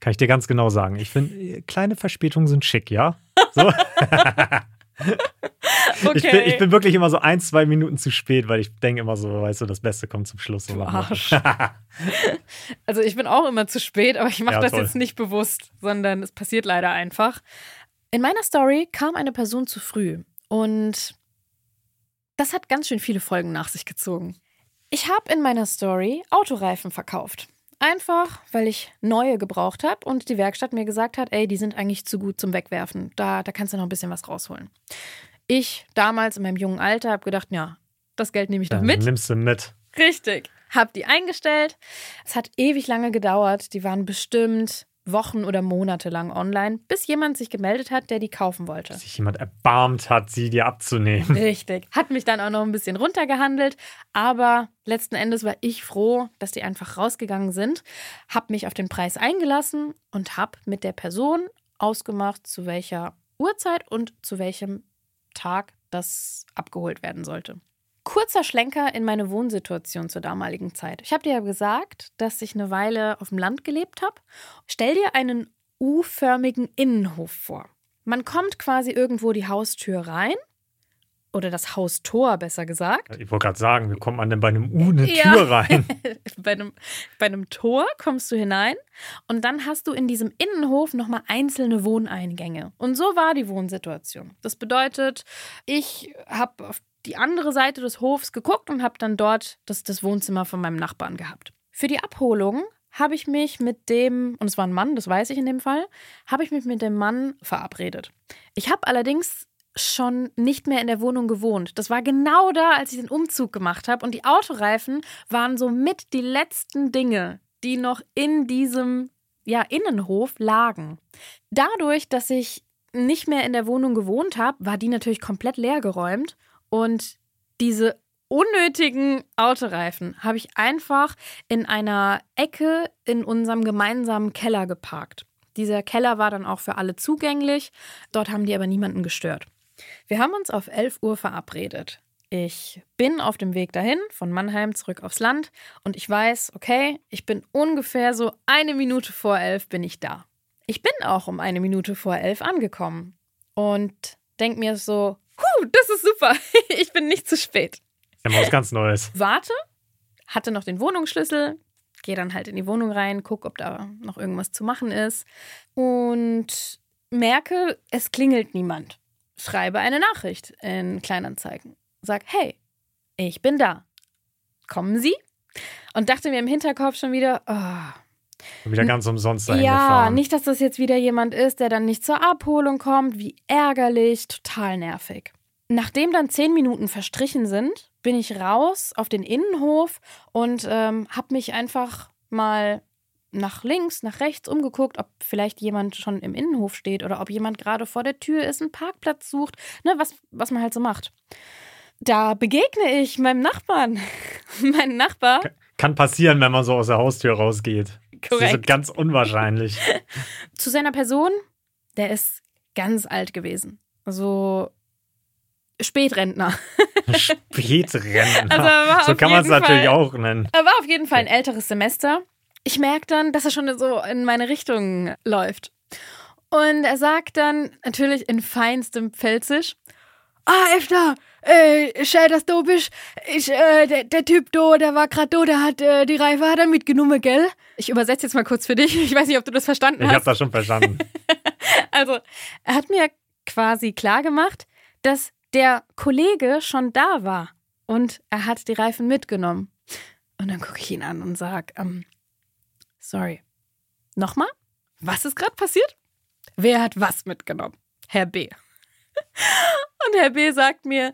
Kann ich dir ganz genau sagen. Ich finde, kleine Verspätungen sind schick, ja? So. Okay. ich, bin, ich bin wirklich immer so ein, zwei Minuten zu spät, weil ich denke immer so, weißt du, das Beste kommt zum Schluss. Du Arsch. also ich bin auch immer zu spät, aber ich mache Ja, das toll. jetzt nicht bewusst, sondern es passiert leider einfach. In meiner Story kam eine Person zu früh und das hat ganz schön viele Folgen nach sich gezogen. Ich habe in meiner Story Autoreifen verkauft. Einfach, weil ich neue gebraucht habe und die Werkstatt mir gesagt hat, ey, die sind eigentlich zu gut zum Wegwerfen. Da, da kannst du noch ein bisschen was rausholen. Ich damals in meinem jungen Alter habe gedacht, ja, das Geld nehme ich doch mit. nimmst du mit. Richtig. Hab die eingestellt. Es hat ewig lange gedauert. Die waren bestimmt Wochen oder Monate lang online, bis jemand sich gemeldet hat, der die kaufen wollte. Sich jemand erbarmt hat, sie dir abzunehmen. Richtig. Hat mich dann auch noch ein bisschen runtergehandelt. Aber letzten Endes war ich froh, dass die einfach rausgegangen sind. Hab mich auf den Preis eingelassen und hab mit der Person ausgemacht, zu welcher Uhrzeit und zu welchem Tag das abgeholt werden sollte. Kurzer Schlenker in meine Wohnsituation zur damaligen Zeit. Ich habe dir ja gesagt, dass ich eine Weile auf dem Land gelebt habe. Stell dir einen U-förmigen Innenhof vor. Man kommt quasi irgendwo die Haustür rein. Oder das Haustor, besser gesagt. Ich wollte gerade sagen, wie kommt man denn bei einem U eine Ja. Tür rein? bei, einem, bei einem Tor kommst du hinein und dann hast du in diesem Innenhof nochmal einzelne Wohneingänge. Und so war die Wohnsituation. Das bedeutet, ich habe auf die andere Seite des Hofs geguckt und habe dann dort das, das Wohnzimmer von meinem Nachbarn gehabt. Für die Abholung habe ich mich mit dem, und es war ein Mann, das weiß ich in dem Fall, habe ich mich mit dem Mann verabredet. Ich habe allerdings schon nicht mehr in der Wohnung gewohnt. Das war genau da, als ich den Umzug gemacht habe. Und die Autoreifen waren somit die letzten Dinge, die noch in diesem ja, Innenhof lagen. Dadurch, dass ich nicht mehr in der Wohnung gewohnt habe, war die natürlich komplett leer geräumt. Und diese unnötigen Autoreifen habe ich einfach in einer Ecke in unserem gemeinsamen Keller geparkt. Dieser Keller war dann auch für alle zugänglich. Dort haben die aber niemanden gestört. Wir haben uns auf 11 Uhr verabredet. Ich bin auf dem Weg dahin, von Mannheim zurück aufs Land und ich weiß, okay, ich bin ungefähr so eine Minute vor elf bin ich da. Ich bin auch um eine Minute vor elf angekommen und denk mir so, huh, das ist super, ich bin nicht zu spät. Ja, mal was ganz Neues. Warte, hatte noch den Wohnungsschlüssel, gehe dann halt in die Wohnung rein, guck, ob da noch irgendwas zu machen ist und merke, es klingelt niemand. Schreibe eine Nachricht in Kleinanzeigen. Sag, hey, ich bin da. Kommen Sie? Und dachte mir im Hinterkopf schon wieder, oh, Wieder ganz umsonst dahin ja, gefahren. nicht, dass das jetzt wieder jemand ist, der dann nicht zur Abholung kommt. Wie ärgerlich, total nervig. Nachdem dann zehn Minuten verstrichen sind, bin ich raus auf den Innenhof und ähm, habe mich einfach mal nach links, nach rechts umgeguckt, ob vielleicht jemand schon im Innenhof steht oder ob jemand gerade vor der Tür ist, einen Parkplatz sucht, ne, was, was man halt so macht. Da begegne ich meinem Nachbarn. mein Nachbar. Kann passieren, wenn man so aus der Haustür rausgeht. Das ist so Korrekt. ganz unwahrscheinlich. Zu seiner Person, der ist ganz alt gewesen. So Spätrentner. Spätrentner. Also so kann man es natürlich auch nennen. Er war auf jeden Fall ein älteres Semester. Ich merke dann, dass er schon so in meine Richtung läuft. Und er sagt dann natürlich in feinstem Pfälzisch: Ah, Efta, äh, schön, dass du bist. Ich, äh, der, der Typ da, der war gerade da, der hat äh, die Reife hat er mitgenommen, gell? Ich übersetze jetzt mal kurz für dich. Ich weiß nicht, ob du das verstanden Ich hast. habe das schon verstanden. Also, er hat mir quasi klar gemacht, dass der Kollege schon da war und er hat die Reifen mitgenommen. Und dann gucke ich ihn an und sage, ähm, sorry, nochmal? Was ist gerade passiert? Wer hat was mitgenommen? Herr B. Und Herr B sagt mir,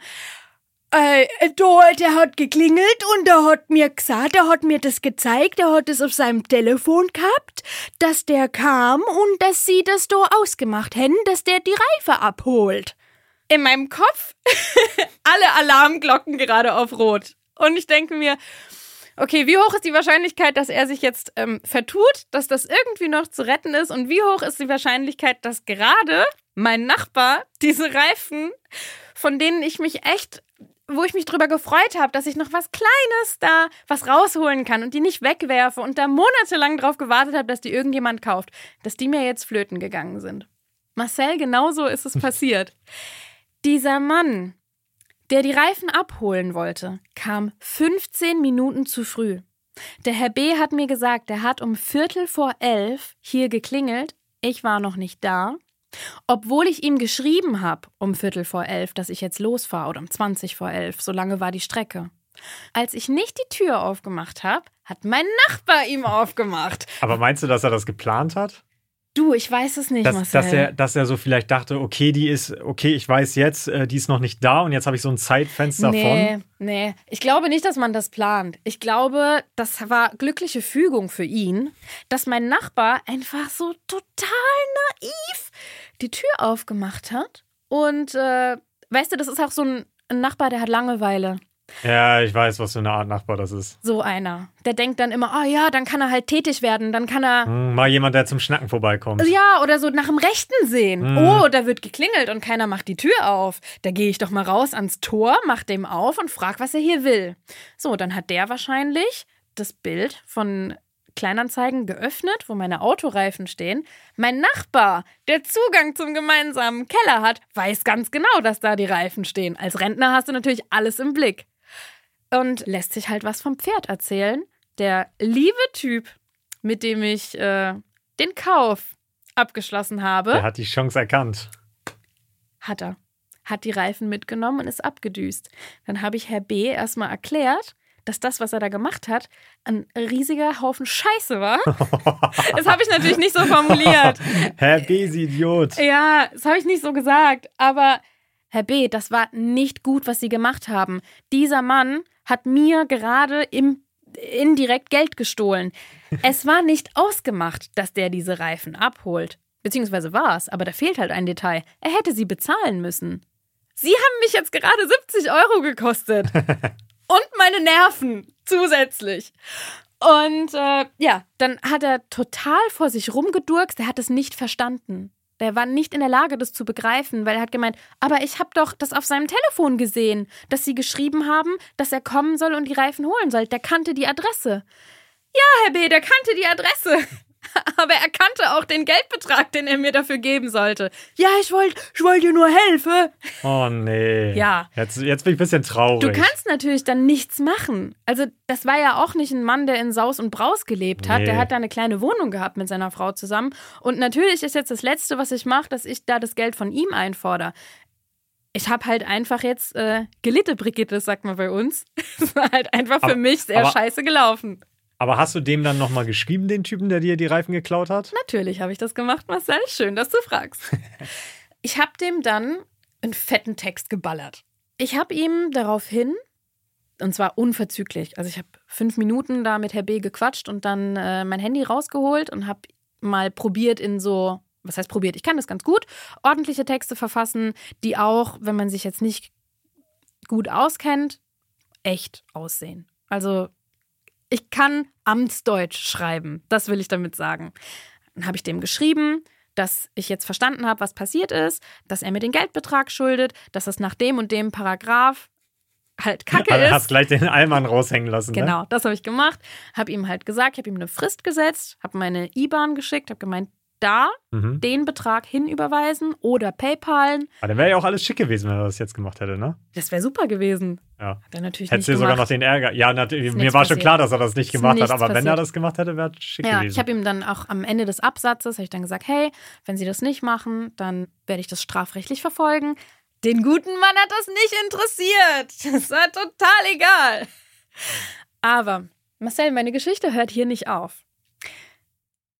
äh, da, der hat geklingelt und der hat mir gesagt, der hat mir das gezeigt, der hat es auf seinem Telefon gehabt, dass der kam und dass sie das da ausgemacht hätten, dass der die Reife abholt. In meinem Kopf alle Alarmglocken gerade auf Rot. Und ich denke mir, okay, wie hoch ist die Wahrscheinlichkeit, dass er sich jetzt ähm, vertut, dass das irgendwie noch zu retten ist? Und wie hoch ist die Wahrscheinlichkeit, dass gerade mein Nachbar diese Reifen, von denen ich mich echt, wo ich mich drüber gefreut habe, dass ich noch was Kleines da was rausholen kann und die nicht wegwerfe und da monatelang drauf gewartet habe, dass die irgendjemand kauft, dass die mir jetzt flöten gegangen sind. Marcel, genauso ist es passiert. Dieser Mann, der die Reifen abholen wollte, kam 15 Minuten zu früh. Der Herr B. hat mir gesagt, er hat um Viertel vor elf hier geklingelt. Ich war noch nicht da. Obwohl ich ihm geschrieben habe um Viertel vor elf, dass ich jetzt losfahre oder um 20 vor elf, so lange war die Strecke. Als ich nicht die Tür aufgemacht habe, hat mein Nachbar ihm aufgemacht. Aber meinst du, dass er das geplant hat? Du, ich weiß es nicht, Dass, Marcel. dass, er, dass er so vielleicht dachte, okay, die ist, okay, ich weiß jetzt, äh, die ist noch nicht da und jetzt habe ich so ein Zeitfenster nee, von. nee. Ich glaube nicht, dass man das plant. Ich glaube, das war glückliche Fügung für ihn, dass mein Nachbar einfach so total naiv die Tür aufgemacht hat. Und äh, weißt du, das ist auch so ein, ein Nachbar, der hat Langeweile. Ja, ich weiß, was für eine Art Nachbar das ist. So einer. Der denkt dann immer, ah ja, dann kann er halt tätig werden, dann kann er. Hm, mal jemand, der zum Schnacken vorbeikommt. Ja, oder so nach dem Rechten sehen. Mhm. Oh, da wird geklingelt und keiner macht die Tür auf. Da gehe ich doch mal raus ans Tor, mach dem auf und frag, was er hier will. So, dann hat der wahrscheinlich das Bild von Kleinanzeigen geöffnet, wo meine Autoreifen stehen. Mein Nachbar, der Zugang zum gemeinsamen Keller hat, weiß ganz genau, dass da die Reifen stehen. Als Rentner hast du natürlich alles im Blick. Und lässt sich halt was vom Pferd erzählen. Der liebe Typ, mit dem ich äh, den Kauf abgeschlossen habe, Der hat die Chance erkannt. hat er. Hat die Reifen mitgenommen und ist abgedüst. Dann habe ich Herr B. erstmal erklärt, dass das, was er da gemacht hat, ein riesiger Haufen Scheiße war. das habe ich natürlich nicht so formuliert. Herr B. Sie Idiot. Ja, das habe ich nicht so gesagt. Aber Herr B., das war nicht gut, was Sie gemacht haben. Dieser Mann hat mir gerade im indirekt Geld gestohlen. Es war nicht ausgemacht, dass der diese Reifen abholt. Beziehungsweise war es, aber da fehlt halt ein Detail. Er hätte sie bezahlen müssen. Sie haben mich jetzt gerade 70 Euro gekostet. Und meine Nerven zusätzlich. Und äh, ja, dann hat er total vor sich rumgedurkst. Er hat es nicht verstanden. Der war nicht in der Lage, das zu begreifen, weil er hat gemeint, aber ich habe doch das auf seinem Telefon gesehen, dass sie geschrieben haben, dass er kommen soll und die Reifen holen soll. Der kannte die Adresse. Ja, Herr B., der kannte die Adresse. Aber er kannte auch den Geldbetrag, den er mir dafür geben sollte. Ja, ich wollte ich wollt dir nur helfen. Oh nee. Ja. Jetzt, jetzt bin ich ein bisschen traurig. Du kannst natürlich dann nichts machen. Also, das war ja auch nicht ein Mann, der in Saus und Braus gelebt hat. Nee. Der hat da eine kleine Wohnung gehabt mit seiner Frau zusammen. Und natürlich ist jetzt das Letzte, was ich mache, dass ich da das Geld von ihm einfordere. Ich habe halt einfach jetzt äh, gelitte, Brigitte, sagt man bei uns. Es war halt einfach für Aber- mich sehr aber- scheiße gelaufen. Aber hast du dem dann nochmal geschrieben, den Typen, der dir die Reifen geklaut hat? Natürlich habe ich das gemacht, Marcel. Schön, dass du fragst. Ich habe dem dann einen fetten Text geballert. Ich habe ihm daraufhin Und zwar unverzüglich. Also ich habe fünf Minuten da mit Herr B gequatscht und dann äh, mein Handy rausgeholt und habe mal probiert in so, was heißt probiert? Ich kann das ganz gut, ordentliche Texte verfassen, die auch, wenn man sich jetzt nicht gut auskennt, echt aussehen. Also ich kann Amtsdeutsch schreiben, das will ich damit sagen. Dann habe ich dem geschrieben, dass ich jetzt verstanden habe, was passiert ist, dass er mir den Geldbetrag schuldet, dass es nach dem und dem Paragraph halt kacke Also ist. hast gleich den Allmann raushängen lassen. Ne? Genau, das habe ich gemacht. Habe ihm halt gesagt, ich habe ihm eine Frist gesetzt, habe meine IBAN geschickt, habe gemeint, da Mhm. den Betrag hinüberweisen oder PayPalen. Aber dann wäre ja auch alles schick gewesen, wenn er das jetzt gemacht hätte, ne? Das wäre super gewesen. Ja. Hat er natürlich Hättest du sogar noch den Ärger. Ja, natürlich, mir war schon passiert. klar, dass er das nicht gemacht hat, aber wenn er passiert. das gemacht hätte, wäre es schick Ja, gewesen. ich habe ihm dann auch am Ende des Absatzes habe ich dann gesagt, hey, wenn Sie das nicht machen, dann werde ich das strafrechtlich verfolgen. Den guten Mann hat das nicht interessiert. Das war total egal. Aber Marcel, meine Geschichte hört hier nicht auf.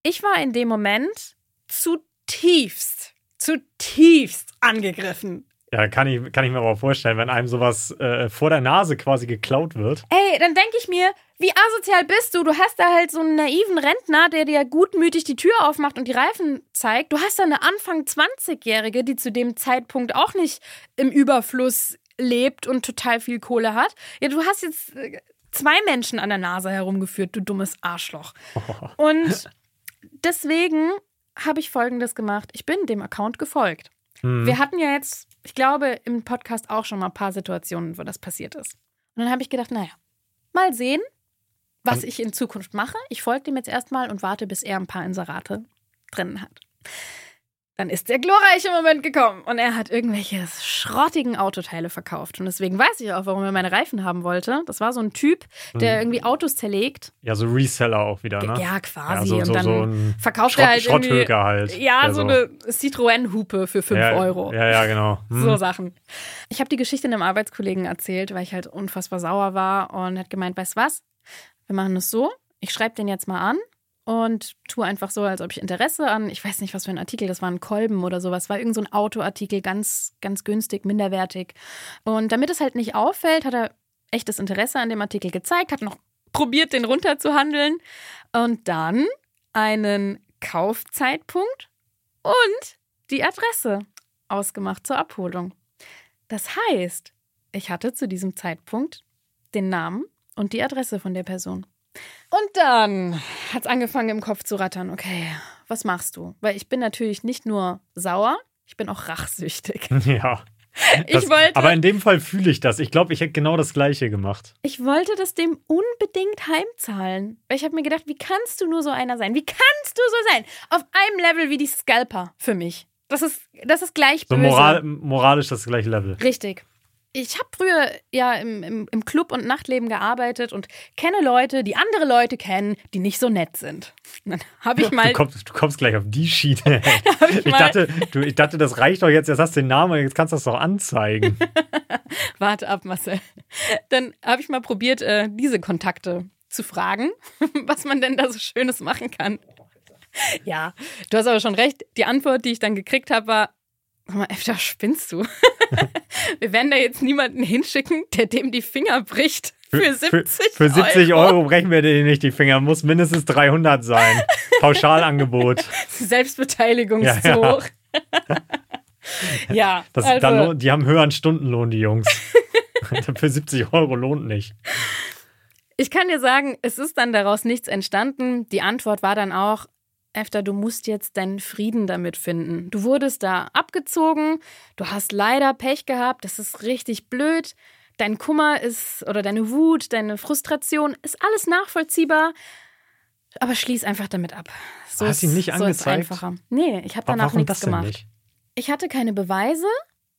Ich war in dem Moment zutiefst, zutiefst angegriffen. ja, kann ich, kann ich mir aber vorstellen, wenn einem sowas äh, vor der Nase quasi geklaut wird. Ey, dann denke ich mir, wie asozial bist du? Du hast da halt so einen naiven Rentner, der dir gutmütig die Tür aufmacht und die Reifen zeigt. Du hast da eine Anfang 20-Jährige, die zu dem Zeitpunkt auch nicht im Überfluss lebt und total viel Kohle hat. Ja, du hast jetzt äh, zwei Menschen an der Nase herumgeführt, du dummes Arschloch. Und deswegen habe ich Folgendes gemacht. Ich bin dem Account gefolgt. Hm. Wir hatten ja jetzt, ich glaube, im Podcast auch schon mal ein paar Situationen, wo das passiert ist. Und dann habe ich gedacht, naja, mal sehen, was ich in Zukunft mache. Ich folge dem jetzt erstmal und warte, bis er ein paar Inserate drin hat. Dann ist der glorreiche Moment gekommen und er hat irgendwelche schrottigen Autoteile verkauft. Und deswegen weiß ich auch, warum er meine Reifen haben wollte. Das war so ein Typ, der irgendwie Autos zerlegt. Ja, so Reseller auch wieder, ne? Ja, quasi. Ja, so, so, und dann so ein verkauft Schrott, er halt irgendwie. Halt. Ja, so eine Citroën-Hupe für 5 ja, Euro. Ja, ja, genau. Hm. So Sachen. Ich habe die Geschichte einem Arbeitskollegen erzählt, weil ich halt unfassbar sauer war und hat gemeint, weißt was? Wir machen es so. Ich schreibe den jetzt mal an und tue einfach so, als ob ich Interesse an, ich weiß nicht, was für ein Artikel, das war ein Kolben oder sowas, war irgend so ein Autoartikel, ganz, ganz günstig, minderwertig. Und damit es halt nicht auffällt, hat er echtes Interesse an dem Artikel gezeigt, hat noch probiert, den runterzuhandeln und dann einen Kaufzeitpunkt und die Adresse ausgemacht zur Abholung. Das heißt, ich hatte zu diesem Zeitpunkt den Namen und die Adresse von der Person. Und dann hat es angefangen im Kopf zu rattern. Okay, was machst du? Weil ich bin natürlich nicht nur sauer, ich bin auch rachsüchtig. Ja. Ich Das, wollte, aber in dem Fall fühle ich das. Ich glaube, ich hätte genau das Gleiche gemacht. ich wollte das dem unbedingt heimzahlen. Weil ich habe mir gedacht, wie kannst du nur so einer sein? Wie kannst du so sein? Auf einem Level wie die Scalper für mich. Das ist, das ist gleich So böse. moral, moralisch das gleiche Level. Richtig. Ich habe früher ja im, im, im Club- und Nachtleben gearbeitet und kenne Leute, die andere Leute kennen, die nicht so nett sind. Dann habe ich mal. Du kommst, du kommst gleich auf die Schiene. ich ich, dachte, du, ich dachte, das reicht doch jetzt. Jetzt hast du den Namen, jetzt kannst du das doch anzeigen. Warte ab, Marcel. Dann habe ich mal probiert, äh, diese Kontakte zu fragen, was man denn da so Schönes machen kann. Ja, du hast aber schon recht. Die Antwort, die ich dann gekriegt habe, war: Sag mal, Efta, spinnst du? Wir werden da jetzt niemanden hinschicken, der dem die Finger bricht. Für 70 für, für 70 Euro. brechen wir dir nicht die Finger. Muss mindestens 300 sein. Pauschalangebot. Selbstbeteiligung Ja, ist ja. hoch. ja, Das, also, lohnt- die haben höheren Stundenlohn, die Jungs. für 70 Euro lohnt nicht. ich kann dir sagen, es ist dann daraus nichts entstanden. Die Antwort war dann auch, Efter, du musst jetzt deinen Frieden damit finden. Du wurdest da abgezogen, du hast leider Pech gehabt, das ist richtig blöd. Dein Kummer ist oder deine Wut, deine Frustration ist alles nachvollziehbar. Aber schließ einfach damit ab. So Hast ihn nicht so ist angezeigt? einfacher. Nee, ich habe Warum danach nichts das denn gemacht. nicht? Ich hatte keine Beweise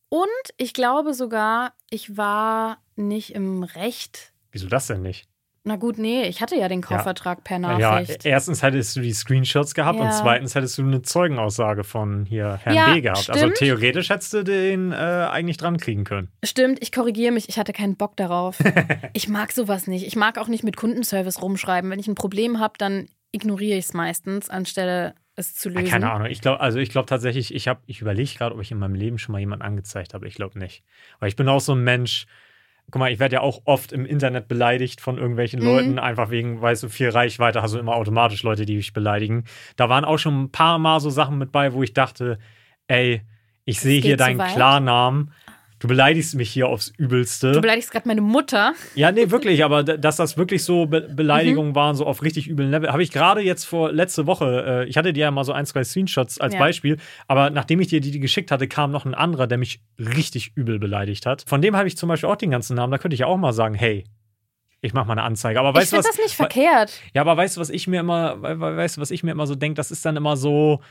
und ich glaube sogar, ich war nicht im Recht. Wieso das denn nicht? Na gut, nee, ich hatte ja den Kaufvertrag per Ja, Nachricht. erstens hättest du die Screenshots gehabt und Ja. zweitens hättest du eine Zeugenaussage von hier Herrn Ja, B gehabt. Also stimmt. theoretisch hättest du den äh, eigentlich dran kriegen können. Stimmt, ich korrigiere mich, ich hatte keinen Bock darauf. ich mag sowas nicht. Ich mag auch nicht mit Kundenservice rumschreiben. Wenn ich ein Problem habe, dann ignoriere ich es meistens, anstelle es zu lösen. Keine Ahnung. Ich glaube, also ich glaube tatsächlich, ich habe, ich überlege gerade, ob ich in meinem Leben schon mal jemanden angezeigt habe. Ich glaube nicht. Weil ich bin auch so ein Mensch. Guck mal, ich werde ja auch oft im Internet beleidigt von irgendwelchen Mhm. Leuten, einfach wegen, weil du viel Reichweite hast, du immer automatisch Leute, die dich beleidigen. Da waren auch schon ein paar Mal so Sachen mit bei, wo ich dachte, ey, ich sehe hier deinen. Klarnamen. Du beleidigst mich hier aufs Du Übelste. beleidigst gerade meine Mutter. Ja, nee, wirklich, aber dass das wirklich so Be Mhm. Beleidigungen waren, so auf richtig üblen Level, habe ich gerade jetzt vor letzte Woche, äh, ich hatte dir ja mal so ein, zwei Screenshots als Ja. Beispiel, aber nachdem ich dir die, die geschickt hatte, kam noch ein anderer, der mich richtig übel beleidigt hat. Von dem habe ich zum Beispiel auch den ganzen Namen, da könnte ich ja auch mal sagen, hey, ich mache mal eine Anzeige. Aber ich weißt du finde das nicht verkehrt. Ja, aber weißt du, was ich mir immer, we- we- weißt du, was ich mir immer so denke, das ist dann immer so,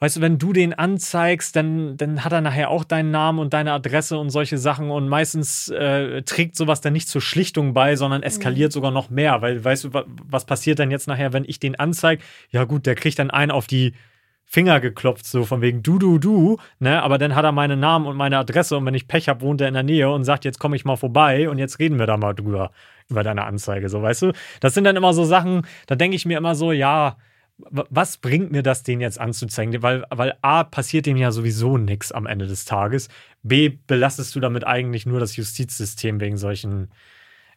weißt du, wenn du den anzeigst, dann, dann hat er nachher auch deinen Namen und deine Adresse und solche Sachen und meistens äh, trägt sowas dann nicht zur Schlichtung bei, sondern eskaliert sogar noch mehr, weil weißt du, wa- was passiert dann jetzt nachher, wenn ich den anzeige? Ja gut, der kriegt dann einen auf die Finger geklopft, so von wegen du, du, du, ne? Aber dann hat er meinen Namen und meine Adresse und wenn ich Pech habe, wohnt er in der Nähe und sagt, jetzt komme ich mal vorbei und jetzt reden wir da mal drüber, über deine Anzeige, so weißt du? Das sind dann immer so Sachen, da denke ich mir immer so, ja, was bringt mir das, den jetzt anzuzeigen? Weil, weil A, passiert dem ja sowieso nichts am Ende des Tages. B, belastest du damit eigentlich nur das Justizsystem wegen solchen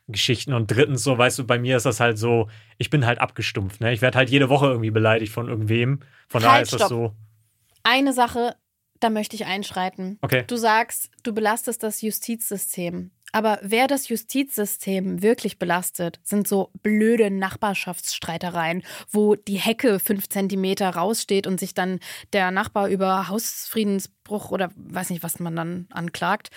Geschichten. Und drittens, so, weißt du, bei mir ist das halt so, ich bin halt abgestumpft. Ne? Ich werde halt jede Woche irgendwie beleidigt von irgendwem. Von daher Halt, ist das stopp. so. Eine Sache, da möchte ich einschreiten. Okay. Du sagst, du belastest das Justizsystem. Aber wer das Justizsystem wirklich belastet, sind so blöde Nachbarschaftsstreitereien, wo die Hecke fünf Zentimeter raussteht und sich dann der Nachbar über Hausfriedensbruch oder weiß nicht, was man dann anklagt.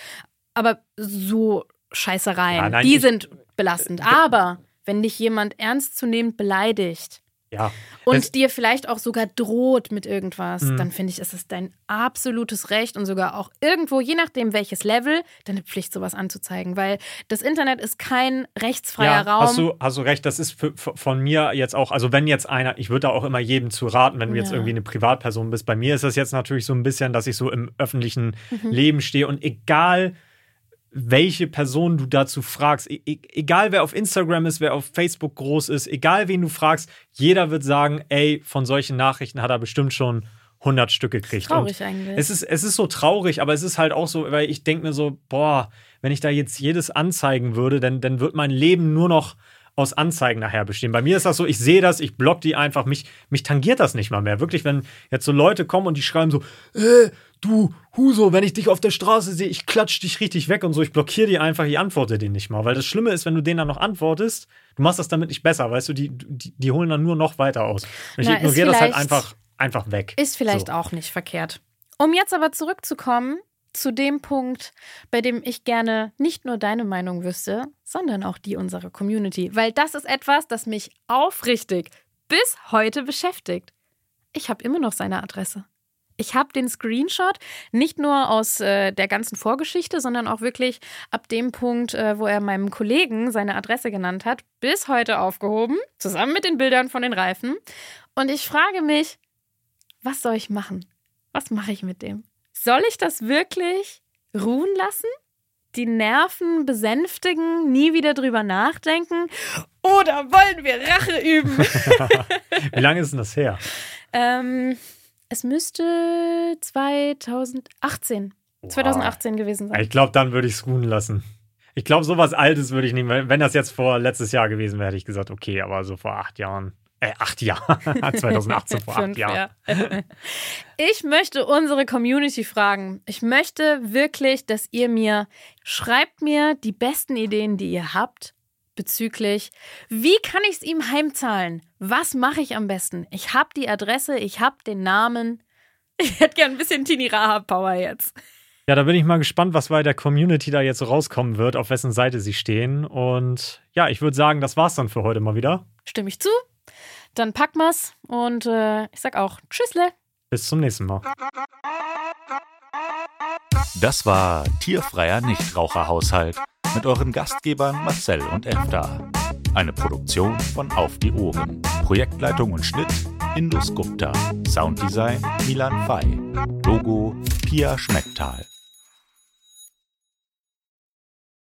Aber so Scheißereien, Ja, nein, die sind belastend. Aber wenn dich jemand ernstzunehmend beleidigt, Ja. und Es- dir vielleicht auch sogar droht mit irgendwas, Mhm. dann finde ich, ist es dein absolutes Recht und sogar auch irgendwo, je nachdem welches Level, deine Pflicht, sowas anzuzeigen. Weil das Internet ist kein rechtsfreier ja, Raum. Hast du, hast du recht, das ist für, von mir jetzt auch, also wenn jetzt einer, ich würde da auch immer jedem zu raten, wenn du jetzt Ja. irgendwie eine Privatperson bist. Bei mir ist das jetzt natürlich so ein bisschen, dass ich so im öffentlichen Mhm. Leben stehe und egal welche Person du dazu fragst, e e- egal wer auf Instagram ist, wer auf Facebook groß ist, egal wen du fragst, jeder wird sagen, ey, von solchen Nachrichten hat er bestimmt schon 100 Stück gekriegt. Traurig und eigentlich. Es ist, es ist so traurig, aber es ist halt auch so, weil ich denke mir so, boah, wenn ich da jetzt jedes anzeigen würde, dann, dann wird mein Leben nur noch aus Anzeigen nachher bestehen. Bei mir ist das so, ich sehe das, ich block die einfach, mich, mich tangiert das nicht mal mehr. Wirklich, wenn jetzt so Leute kommen und die schreiben so, äh, du Huso, wenn ich dich auf der Straße sehe, ich klatsch dich richtig weg und so, ich blockiere die einfach, ich antworte denen nicht mal. Weil das Schlimme ist, wenn du denen dann noch antwortest, du machst das damit nicht besser, weißt du, die, die, die holen dann nur noch weiter aus. Und ich Na, ignoriere das halt einfach, einfach weg. Ist vielleicht so. auch nicht verkehrt. Um jetzt aber zurückzukommen zu dem Punkt, bei dem ich gerne nicht nur deine Meinung wüsste, sondern auch die unserer Community. Weil das ist etwas, das mich aufrichtig bis heute beschäftigt. Ich habe immer noch seine Adresse. Ich habe den Screenshot nicht nur aus äh, der ganzen Vorgeschichte, sondern auch wirklich ab dem Punkt, äh, wo er meinem Kollegen seine Adresse genannt hat, bis heute aufgehoben, zusammen mit den Bildern von den Reifen. Und ich frage mich, was soll ich machen? Was mache ich mit dem? Soll ich das wirklich ruhen lassen? Die Nerven besänftigen, nie wieder drüber nachdenken? Oder wollen wir Rache üben? Wie lange ist denn das her? ähm, es müsste 2018, 2018 gewesen sein. Ich glaube, dann würde ich es ruhen lassen. Ich glaube, sowas Altes würde ich nehmen. Wenn das jetzt vor letztes Jahr gewesen wäre, hätte ich gesagt, okay, aber so vor acht Jahren. Äh, acht Jahren. 2018 vor acht Jahren. ja. Ich möchte unsere Community fragen. Ich möchte wirklich, dass ihr mir schreibt mir die besten Ideen, die ihr habt bezüglich, wie kann ich es ihm heimzahlen? Was mache ich am besten? Ich habe die Adresse, ich habe den Namen. Ich hätte gern ein bisschen Tini Rahab Power jetzt. Ja, da bin ich mal gespannt, was bei der Community da jetzt so rauskommen wird, auf wessen Seite sie stehen. Und ja, ich würde sagen, das war's dann für heute mal wieder. Stimme ich zu? Dann packen wir's und äh, ich sag auch Tschüssle. Bis zum nächsten Mal. Das war Tierfreier Nichtraucherhaushalt mit euren Gastgebern Marcel und Efta. Eine Produktion von Auf die Ohren. Projektleitung und Schnitt Indus Gupta. Sounddesign Milan Fay. Logo Pia Schmecktal.